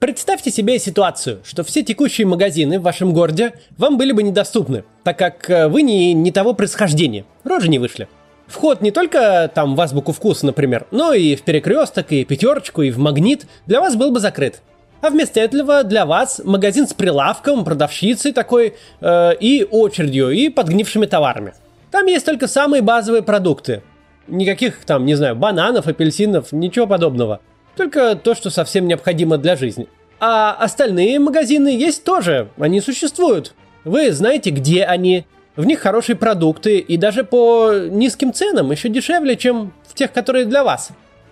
Представьте себе ситуацию, что все текущие магазины в вашем городе вам были бы недоступны, так как э, вы не, не того происхождения, рожи не вышли. Вход не только там в азбуку вкуса, например, но и в перекресток, и пятерочку, и в магнит для вас был бы закрыт. А вместо этого для вас магазин с прилавком, продавщицей такой, э, и очередью, и подгнившими товарами. Там есть только самые базовые продукты. Никаких там, не знаю, бананов, апельсинов, ничего подобного. Только то, что совсем необходимо для жизни. А остальные магазины есть тоже, они существуют. Вы знаете, где они, в них хорошие продукты и даже по низким ценам, еще дешевле, чем в тех, которые для вас.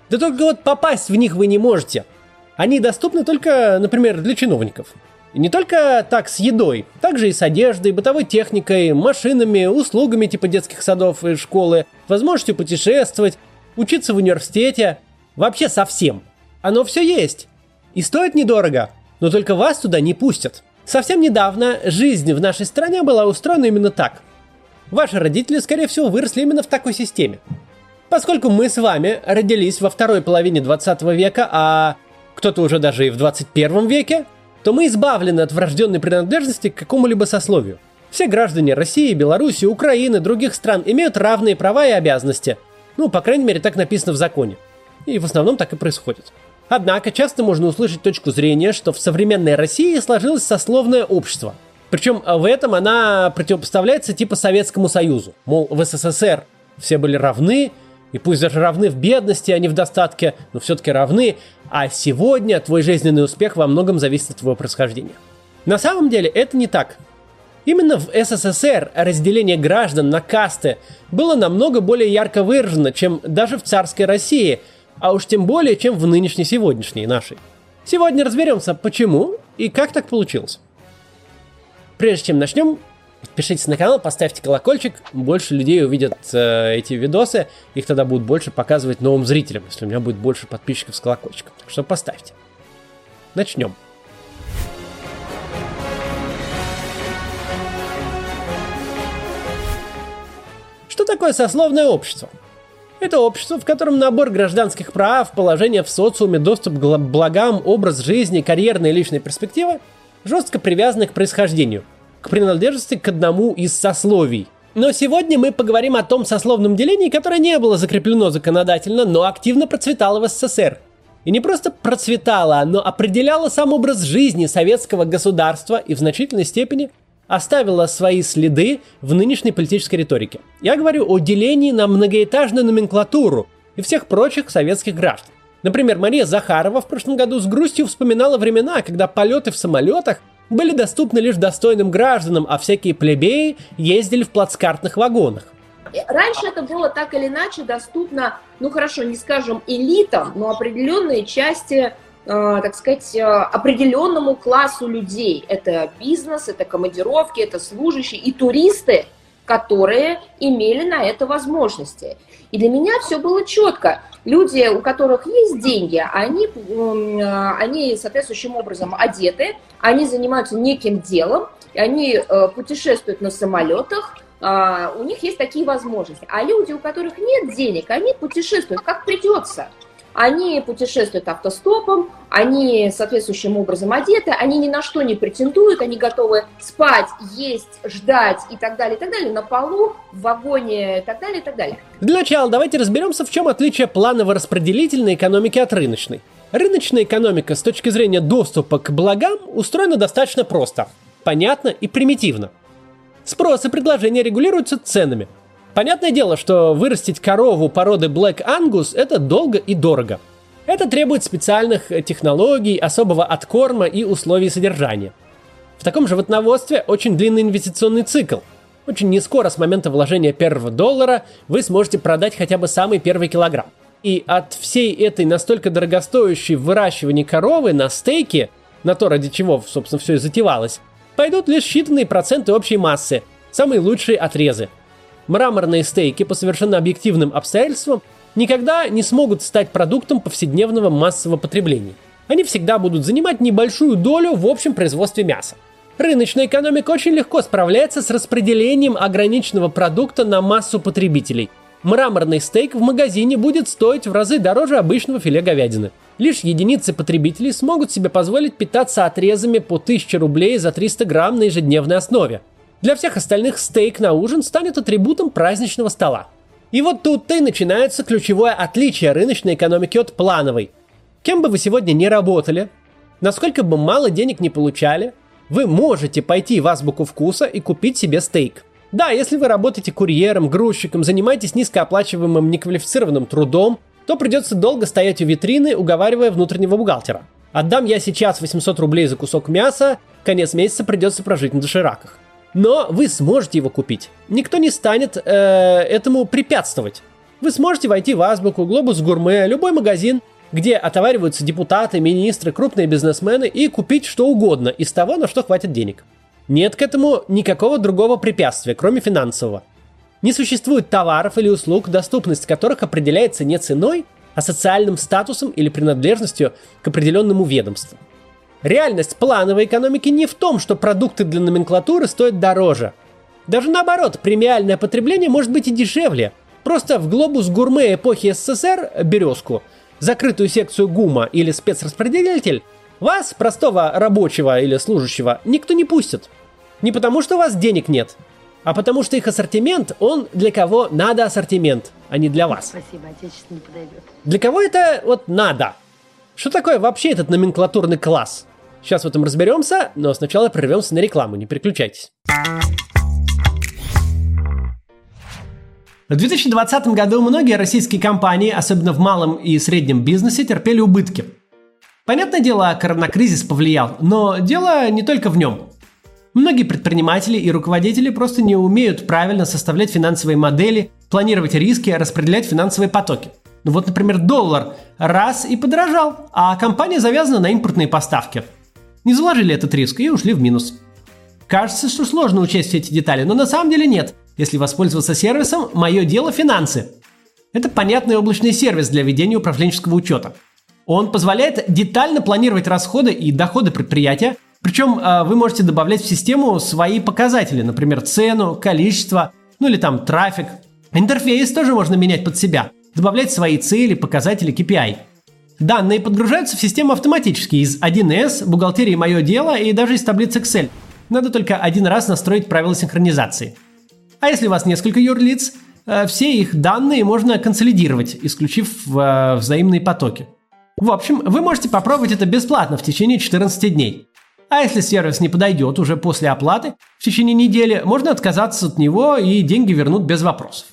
Да только вот попасть в них вы не можете. Они доступны только, например, для чиновников. И не только так с едой, также и с одеждой, бытовой техникой, машинами, услугами типа детских садов и школы, возможностью путешествовать, учиться в университете, вообще совсем. Оно все есть. И стоит недорого, но только вас туда не пустят. Совсем недавно жизнь в нашей стране была устроена именно так. Ваши родители, скорее всего, выросли именно в такой системе. Поскольку мы с вами родились во второй половине 20 века, а кто-то уже даже и в 21 веке, то мы избавлены от врожденной принадлежности к какому-либо сословию. Все граждане России, Беларуси, Украины, других стран имеют равные права и обязанности. Ну, по крайней мере, так написано в законе. И в основном так и происходит. Однако часто можно услышать точку зрения, что в современной России сложилось сословное общество. Причем в этом она противопоставляется типа Советскому Союзу. Мол, в СССР все были равны, и пусть даже равны в бедности, а не в достатке, но все-таки равны, а сегодня твой жизненный успех во многом зависит от твоего происхождения. На самом деле это не так. Именно в СССР разделение граждан на касты было намного более ярко выражено, чем даже в царской России – а уж тем более, чем в нынешней сегодняшней нашей. Сегодня разберемся, почему и как так получилось. Прежде чем начнем, подпишитесь на канал, поставьте колокольчик, больше людей увидят э, эти видосы, их тогда будут больше показывать новым зрителям, если у меня будет больше подписчиков с колокольчиком. Так что поставьте. Начнем. Что такое сословное общество? Это общество, в котором набор гражданских прав, положение в социуме, доступ к благам, образ жизни, карьерная и личная перспектива жестко привязаны к происхождению, к принадлежности к одному из сословий. Но сегодня мы поговорим о том сословном делении, которое не было закреплено законодательно, но активно процветало в СССР. И не просто процветало, но определяло сам образ жизни советского государства и в значительной степени оставила свои следы в нынешней политической риторике. Я говорю о делении на многоэтажную номенклатуру и всех прочих советских граждан. Например, Мария Захарова в прошлом году с грустью вспоминала времена, когда полеты в самолетах были доступны лишь достойным гражданам, а всякие плебеи ездили в плацкартных вагонах. Раньше это было так или иначе доступно, ну хорошо, не скажем элитам, но определенные части так сказать, э, определенному классу людей. Это бизнес, это командировки, это служащие и туристы, которые имели на это возможности. И для меня все было четко. Люди, у которых есть деньги, они, э, они соответствующим образом одеты, они занимаются неким делом, они путешествуют на самолетах, у них есть такие возможности. А люди, у которых нет денег, они путешествуют как придется – они путешествуют автостопом, они соответствующим образом одеты, они ни на что не претендуют, они готовы спать, есть, ждать и так далее, и так далее, на полу, в вагоне и так далее, и так далее. Для начала давайте разберемся, в чем отличие планово-распределительной экономики от рыночной. Рыночная экономика с точки зрения доступа к благам устроена достаточно просто, понятно и примитивно. Спрос и предложение регулируются ценами – Понятное дело, что вырастить корову породы Black Angus это долго и дорого. Это требует специальных технологий, особого откорма и условий содержания. В таком животноводстве очень длинный инвестиционный цикл. Очень не скоро с момента вложения первого доллара вы сможете продать хотя бы самый первый килограмм. И от всей этой настолько дорогостоящей выращивания коровы на стейке, на то, ради чего, собственно, все и затевалось, пойдут лишь считанные проценты общей массы, самые лучшие отрезы – мраморные стейки по совершенно объективным обстоятельствам никогда не смогут стать продуктом повседневного массового потребления. Они всегда будут занимать небольшую долю в общем производстве мяса. Рыночная экономика очень легко справляется с распределением ограниченного продукта на массу потребителей. Мраморный стейк в магазине будет стоить в разы дороже обычного филе говядины. Лишь единицы потребителей смогут себе позволить питаться отрезами по 1000 рублей за 300 грамм на ежедневной основе. Для всех остальных стейк на ужин станет атрибутом праздничного стола. И вот тут-то и начинается ключевое отличие рыночной экономики от плановой. Кем бы вы сегодня не работали, насколько бы мало денег не получали, вы можете пойти в азбуку вкуса и купить себе стейк. Да, если вы работаете курьером, грузчиком, занимаетесь низкооплачиваемым неквалифицированным трудом, то придется долго стоять у витрины, уговаривая внутреннего бухгалтера. Отдам я сейчас 800 рублей за кусок мяса, конец месяца придется прожить на дошираках. Но вы сможете его купить. Никто не станет э, этому препятствовать. Вы сможете войти в Азбуку, Глобус Гурме, любой магазин, где отовариваются депутаты, министры, крупные бизнесмены и купить что угодно из того, на что хватит денег. Нет к этому никакого другого препятствия, кроме финансового. Не существует товаров или услуг, доступность которых определяется не ценой, а социальным статусом или принадлежностью к определенному ведомству. Реальность плановой экономики не в том, что продукты для номенклатуры стоят дороже. Даже наоборот, премиальное потребление может быть и дешевле. Просто в глобус гурме эпохи СССР березку, закрытую секцию ГУМа или спецраспределитель, вас, простого рабочего или служащего, никто не пустит. Не потому, что у вас денег нет, а потому что их ассортимент, он для кого надо ассортимент, а не для вас. Спасибо, отечественный подойдет. Для кого это вот надо? Что такое вообще этот номенклатурный класс? Сейчас в этом разберемся, но сначала прервемся на рекламу, не переключайтесь. В 2020 году многие российские компании, особенно в малом и среднем бизнесе, терпели убытки. Понятное дело, коронакризис повлиял, но дело не только в нем. Многие предприниматели и руководители просто не умеют правильно составлять финансовые модели, планировать риски, распределять финансовые потоки. Ну вот, например, доллар раз и подорожал, а компания завязана на импортные поставки. Не заложили этот риск и ушли в минус. Кажется, что сложно учесть эти детали, но на самом деле нет. Если воспользоваться сервисом «Мое дело – финансы». Это понятный облачный сервис для ведения управленческого учета. Он позволяет детально планировать расходы и доходы предприятия, причем э, вы можете добавлять в систему свои показатели, например, цену, количество, ну или там трафик. Интерфейс тоже можно менять под себя, добавлять свои цели, показатели, KPI. Данные подгружаются в систему автоматически из 1С, бухгалтерии «Мое дело» и даже из таблицы Excel. Надо только один раз настроить правила синхронизации. А если у вас несколько юрлиц, э, все их данные можно консолидировать, исключив э, взаимные потоки. В общем, вы можете попробовать это бесплатно в течение 14 дней. А если сервис не подойдет уже после оплаты, в течение недели можно отказаться от него и деньги вернут без вопросов.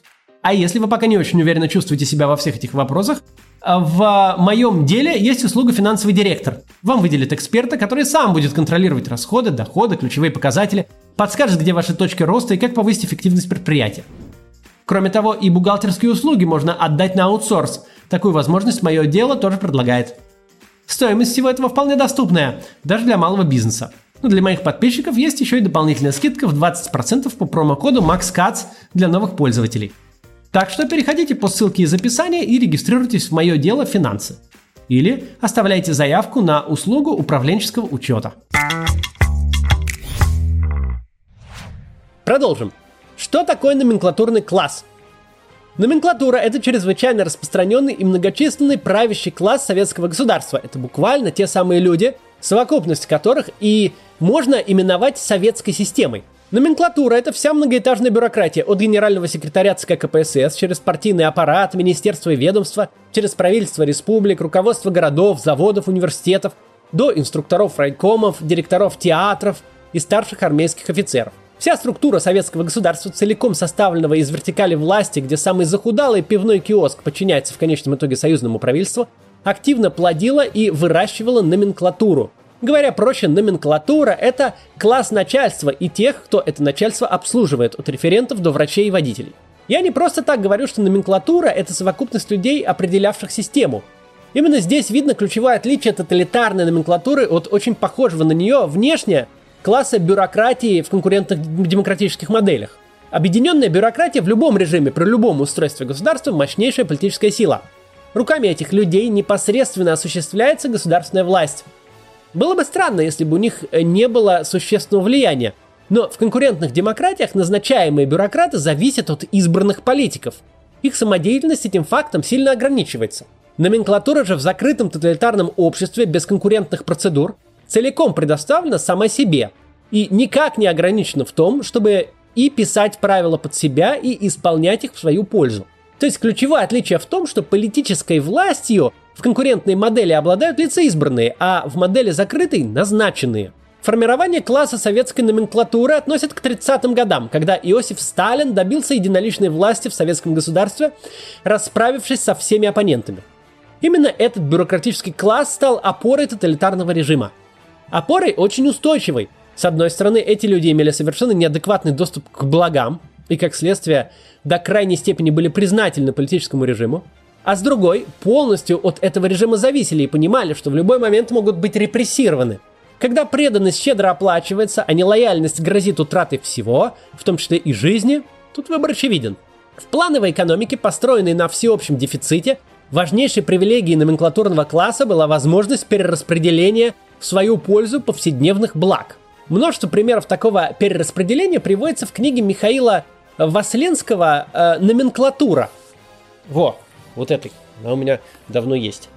А если вы пока не очень уверенно чувствуете себя во всех этих вопросах, в моем деле есть услуга финансовый директор. Вам выделят эксперта, который сам будет контролировать расходы, доходы, ключевые показатели, подскажет, где ваши точки роста и как повысить эффективность предприятия. Кроме того, и бухгалтерские услуги можно отдать на аутсорс. Такую возможность мое дело тоже предлагает. Стоимость всего этого вполне доступная, даже для малого бизнеса. Но для моих подписчиков есть еще и дополнительная скидка в 20% по промокоду MaxCats для новых пользователей. Так что переходите по ссылке из описания и регистрируйтесь в мое дело финансы. Или оставляйте заявку на услугу управленческого учета. Продолжим. Что такое номенклатурный класс? Номенклатура – это чрезвычайно распространенный и многочисленный правящий класс советского государства. Это буквально те самые люди, совокупность которых и можно именовать советской системой. Номенклатура – это вся многоэтажная бюрократия, от генерального секретаря ЦК КПСС, через партийный аппарат, министерство и ведомства, через правительство республик, руководство городов, заводов, университетов, до инструкторов райкомов, директоров театров и старших армейских офицеров. Вся структура советского государства, целиком составленного из вертикали власти, где самый захудалый пивной киоск подчиняется в конечном итоге союзному правительству, активно плодила и выращивала номенклатуру. Говоря проще, номенклатура – это класс начальства и тех, кто это начальство обслуживает, от референтов до врачей и водителей. Я не просто так говорю, что номенклатура – это совокупность людей, определявших систему. Именно здесь видно ключевое отличие тоталитарной номенклатуры от очень похожего на нее внешне класса бюрократии в конкурентных демократических моделях. Объединенная бюрократия в любом режиме, при любом устройстве государства – мощнейшая политическая сила. Руками этих людей непосредственно осуществляется государственная власть. Было бы странно, если бы у них не было существенного влияния, но в конкурентных демократиях назначаемые бюрократы зависят от избранных политиков. Их самодеятельность этим фактом сильно ограничивается. Номенклатура же в закрытом тоталитарном обществе без конкурентных процедур целиком предоставлена сама себе и никак не ограничена в том, чтобы и писать правила под себя и исполнять их в свою пользу. То есть ключевое отличие в том, что политической властью в конкурентной модели обладают лица избранные, а в модели закрытой – назначенные. Формирование класса советской номенклатуры относят к 30-м годам, когда Иосиф Сталин добился единоличной власти в советском государстве, расправившись со всеми оппонентами. Именно этот бюрократический класс стал опорой тоталитарного режима. Опорой очень устойчивой. С одной стороны, эти люди имели совершенно неадекватный доступ к благам, и, как следствие, до крайней степени были признательны политическому режиму, а с другой, полностью от этого режима зависели и понимали, что в любой момент могут быть репрессированы. Когда преданность щедро оплачивается, а нелояльность грозит утратой всего, в том числе и жизни, тут выбор очевиден. В плановой экономике, построенной на всеобщем дефиците, важнейшей привилегией номенклатурного класса была возможность перераспределения в свою пользу повседневных благ. Множество примеров такого перераспределения приводится в книге Михаила Васленского э, «Номенклатура». Во, вот этой. Она у меня давно есть.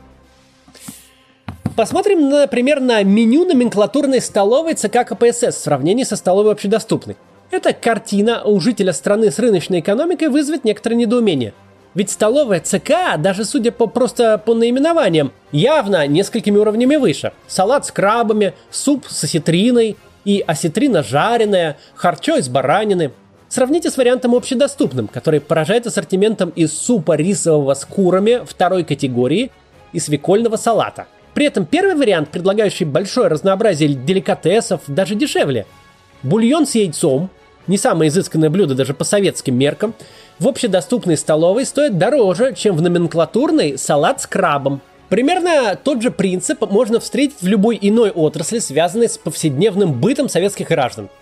Посмотрим, например, на меню номенклатурной столовой ЦК КПСС в сравнении со столовой общедоступной. Эта картина у жителя страны с рыночной экономикой вызовет некоторое недоумение. Ведь столовая ЦК, даже судя по просто по наименованиям, явно несколькими уровнями выше. Салат с крабами, суп с осетриной и осетрина жареная, харчо из баранины – Сравните с вариантом общедоступным, который поражает ассортиментом из супа рисового с курами второй категории и свекольного салата. При этом первый вариант, предлагающий большое разнообразие деликатесов, даже дешевле. Бульон с яйцом, не самое изысканное блюдо даже по советским меркам, в общедоступной столовой стоит дороже, чем в номенклатурной салат с крабом. Примерно тот же принцип можно встретить в любой иной отрасли, связанной с повседневным бытом советских граждан –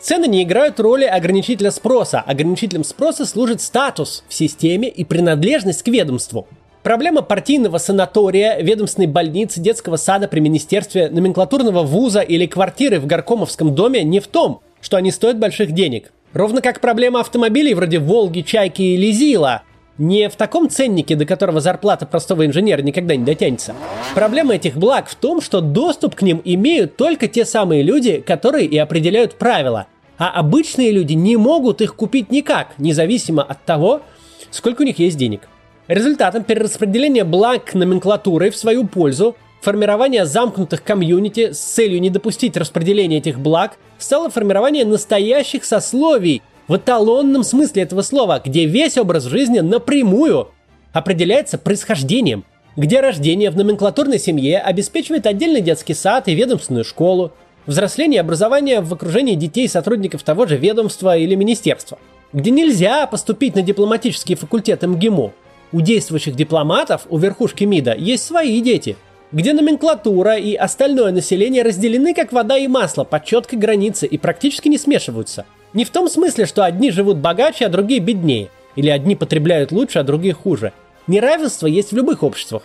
Цены не играют роли ограничителя спроса. Ограничителем спроса служит статус в системе и принадлежность к ведомству. Проблема партийного санатория, ведомственной больницы, детского сада при министерстве, номенклатурного вуза или квартиры в Горкомовском доме не в том, что они стоят больших денег. Ровно как проблема автомобилей вроде «Волги», «Чайки» или «Зила» не в таком ценнике, до которого зарплата простого инженера никогда не дотянется. Проблема этих благ в том, что доступ к ним имеют только те самые люди, которые и определяют правила. А обычные люди не могут их купить никак, независимо от того, сколько у них есть денег. Результатом перераспределения благ номенклатурой в свою пользу формирование замкнутых комьюнити с целью не допустить распределения этих благ стало формирование настоящих сословий, в эталонном смысле этого слова, где весь образ жизни напрямую определяется происхождением, где рождение в номенклатурной семье обеспечивает отдельный детский сад и ведомственную школу, взросление и образование в окружении детей сотрудников того же ведомства или министерства, где нельзя поступить на дипломатический факультет МГИМО. У действующих дипломатов, у верхушки МИДа, есть свои дети, где номенклатура и остальное население разделены как вода и масло по четкой границе и практически не смешиваются – не в том смысле, что одни живут богаче, а другие беднее. Или одни потребляют лучше, а другие хуже. Неравенство есть в любых обществах.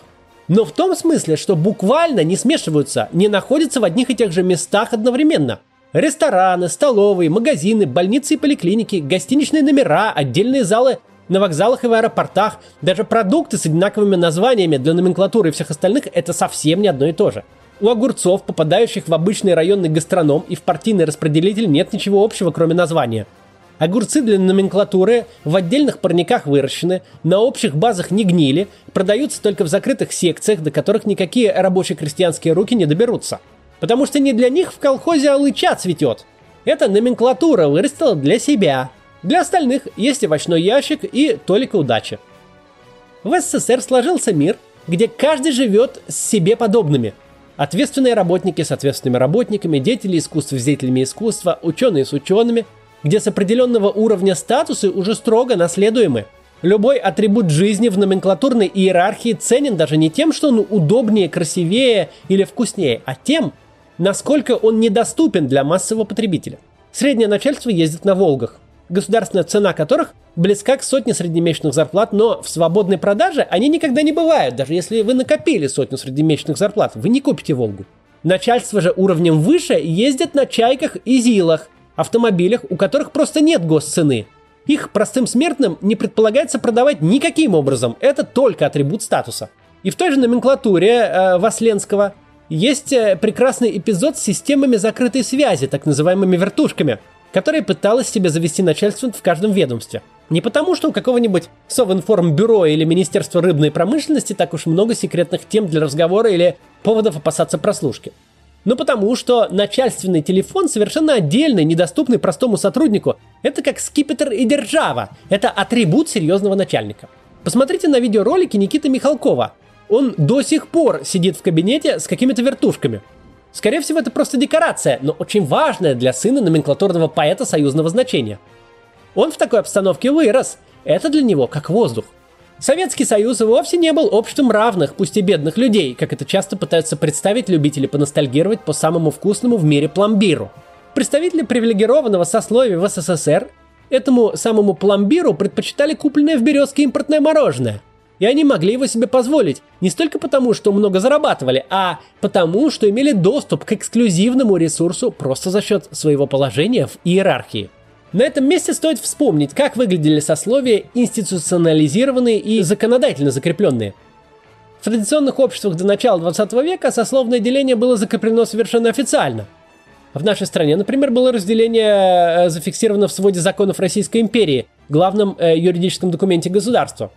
Но в том смысле, что буквально не смешиваются, не находятся в одних и тех же местах одновременно. Рестораны, столовые, магазины, больницы и поликлиники, гостиничные номера, отдельные залы на вокзалах и в аэропортах, даже продукты с одинаковыми названиями для номенклатуры и всех остальных – это совсем не одно и то же. У огурцов, попадающих в обычный районный гастроном и в партийный распределитель, нет ничего общего, кроме названия. Огурцы для номенклатуры в отдельных парниках выращены, на общих базах не гнили, продаются только в закрытых секциях, до которых никакие рабочие крестьянские руки не доберутся. Потому что не для них в колхозе алыча цветет. Эта номенклатура вырастила для себя. Для остальных есть овощной ящик и только удачи. В СССР сложился мир, где каждый живет с себе подобными – Ответственные работники с ответственными работниками, деятели искусства с деятелями искусства, ученые с учеными, где с определенного уровня статусы уже строго наследуемы. Любой атрибут жизни в номенклатурной иерархии ценен даже не тем, что он удобнее, красивее или вкуснее, а тем, насколько он недоступен для массового потребителя. Среднее начальство ездит на «Волгах», государственная цена которых близка к сотне среднемесячных зарплат, но в свободной продаже они никогда не бывают. Даже если вы накопили сотню среднемесячных зарплат, вы не купите «Волгу». Начальство же уровнем выше ездит на «Чайках» и «Зилах», автомобилях, у которых просто нет госцены. Их простым смертным не предполагается продавать никаким образом, это только атрибут статуса. И в той же номенклатуре э, Васленского есть э, прекрасный эпизод с системами закрытой связи, так называемыми вертушками, которые пыталась себе завести начальство в каждом ведомстве. Не потому, что у какого-нибудь Совинформбюро или Министерства рыбной промышленности так уж много секретных тем для разговора или поводов опасаться прослушки. Но потому, что начальственный телефон совершенно отдельный, недоступный простому сотруднику. Это как скипетр и держава. Это атрибут серьезного начальника. Посмотрите на видеоролики Никиты Михалкова. Он до сих пор сидит в кабинете с какими-то вертушками. Скорее всего, это просто декорация, но очень важная для сына номенклатурного поэта союзного значения. Он в такой обстановке вырос. Это для него как воздух. Советский Союз вовсе не был обществом равных, пусть и бедных людей, как это часто пытаются представить любители поностальгировать по самому вкусному в мире пломбиру. Представители привилегированного сословия в СССР этому самому пломбиру предпочитали купленное в Березке импортное мороженое. И они могли его себе позволить не столько потому, что много зарабатывали, а потому, что имели доступ к эксклюзивному ресурсу просто за счет своего положения в иерархии. На этом месте стоит вспомнить, как выглядели сословия институционализированные и законодательно закрепленные. В традиционных обществах до начала 20 века сословное деление было закреплено совершенно официально. В нашей стране, например, было разделение э, зафиксировано в своде законов Российской империи, главном э, юридическом документе государства.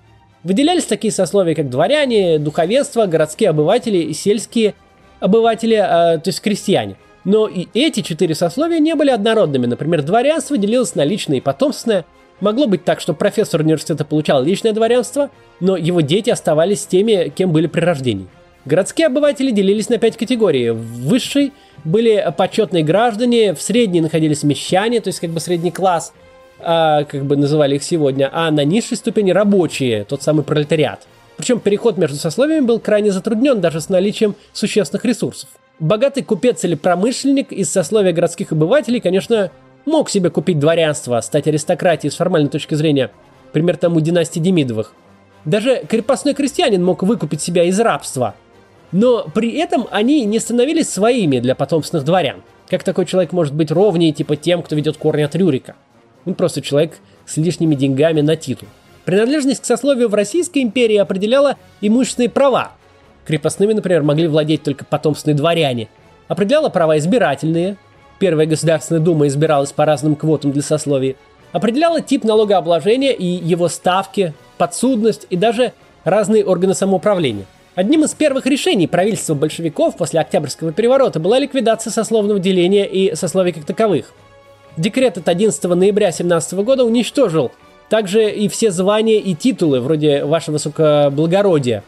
Выделялись такие сословия, как дворяне, духовенство, городские обыватели и сельские обыватели, э, то есть крестьяне – но и эти четыре сословия не были однородными. Например, дворянство делилось на личное и потомственное. Могло быть так, что профессор университета получал личное дворянство, но его дети оставались теми, кем были при рождении. Городские обыватели делились на пять категорий. В высшей были почетные граждане, в средней находились мещане, то есть как бы средний класс, а, как бы называли их сегодня, а на низшей ступени рабочие, тот самый пролетариат. Причем переход между сословиями был крайне затруднен даже с наличием существенных ресурсов. Богатый купец или промышленник из сословия городских обывателей, конечно, мог себе купить дворянство, стать аристократией с формальной точки зрения, пример тому династии Демидовых. Даже крепостной крестьянин мог выкупить себя из рабства. Но при этом они не становились своими для потомственных дворян. Как такой человек может быть ровнее типа тем, кто ведет корни от Рюрика? Он просто человек с лишними деньгами на титул. Принадлежность к сословию в Российской империи определяла имущественные права, Крепостными, например, могли владеть только потомственные дворяне. Определяла права избирательные. Первая Государственная Дума избиралась по разным квотам для сословий. Определяла тип налогообложения и его ставки, подсудность и даже разные органы самоуправления. Одним из первых решений правительства большевиков после Октябрьского переворота была ликвидация сословного деления и сословий как таковых. Декрет от 11 ноября 17 года уничтожил также и все звания и титулы, вроде «Ваше Высокоблагородие»,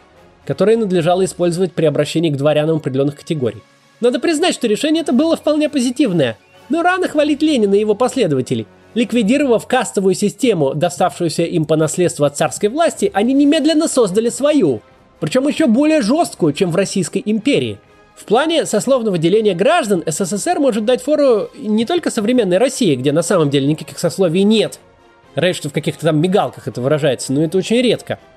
которые надлежало использовать при обращении к дворянам определенных категорий. Надо признать, что решение это было вполне позитивное, но рано хвалить Ленина и его последователей. Ликвидировав кастовую систему, доставшуюся им по наследству от царской власти, они немедленно создали свою, причем еще более жесткую, чем в Российской империи. В плане сословного деления граждан СССР может дать фору не только современной России, где на самом деле никаких сословий нет. Раньше что в каких-то там мигалках это выражается, но это очень редко –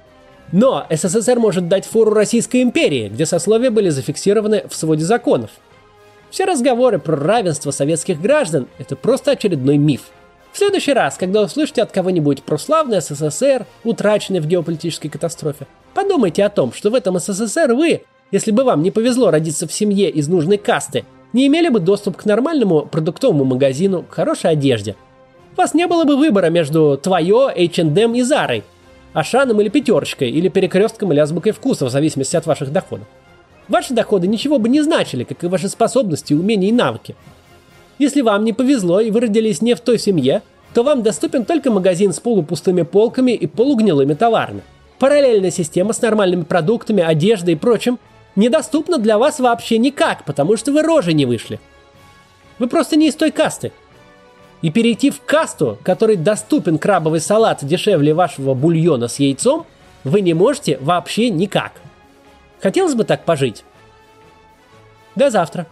но СССР может дать фору Российской империи, где сословия были зафиксированы в своде законов. Все разговоры про равенство советских граждан – это просто очередной миф. В следующий раз, когда услышите от кого-нибудь про славный СССР, утраченный в геополитической катастрофе, подумайте о том, что в этом СССР вы, если бы вам не повезло родиться в семье из нужной касты, не имели бы доступ к нормальному продуктовому магазину, к хорошей одежде. У вас не было бы выбора между твое, H&M и Зарой – Ашаном или пятерочкой, или перекрестком или азбукой вкуса, в зависимости от ваших доходов. Ваши доходы ничего бы не значили, как и ваши способности, умения и навыки. Если вам не повезло и вы родились не в той семье, то вам доступен только магазин с полупустыми полками и полугнилыми товарами. Параллельная система с нормальными продуктами, одеждой и прочим недоступна для вас вообще никак, потому что вы рожи не вышли. Вы просто не из той касты – и перейти в касту, который доступен крабовый салат дешевле вашего бульона с яйцом, вы не можете вообще никак. Хотелось бы так пожить? До завтра.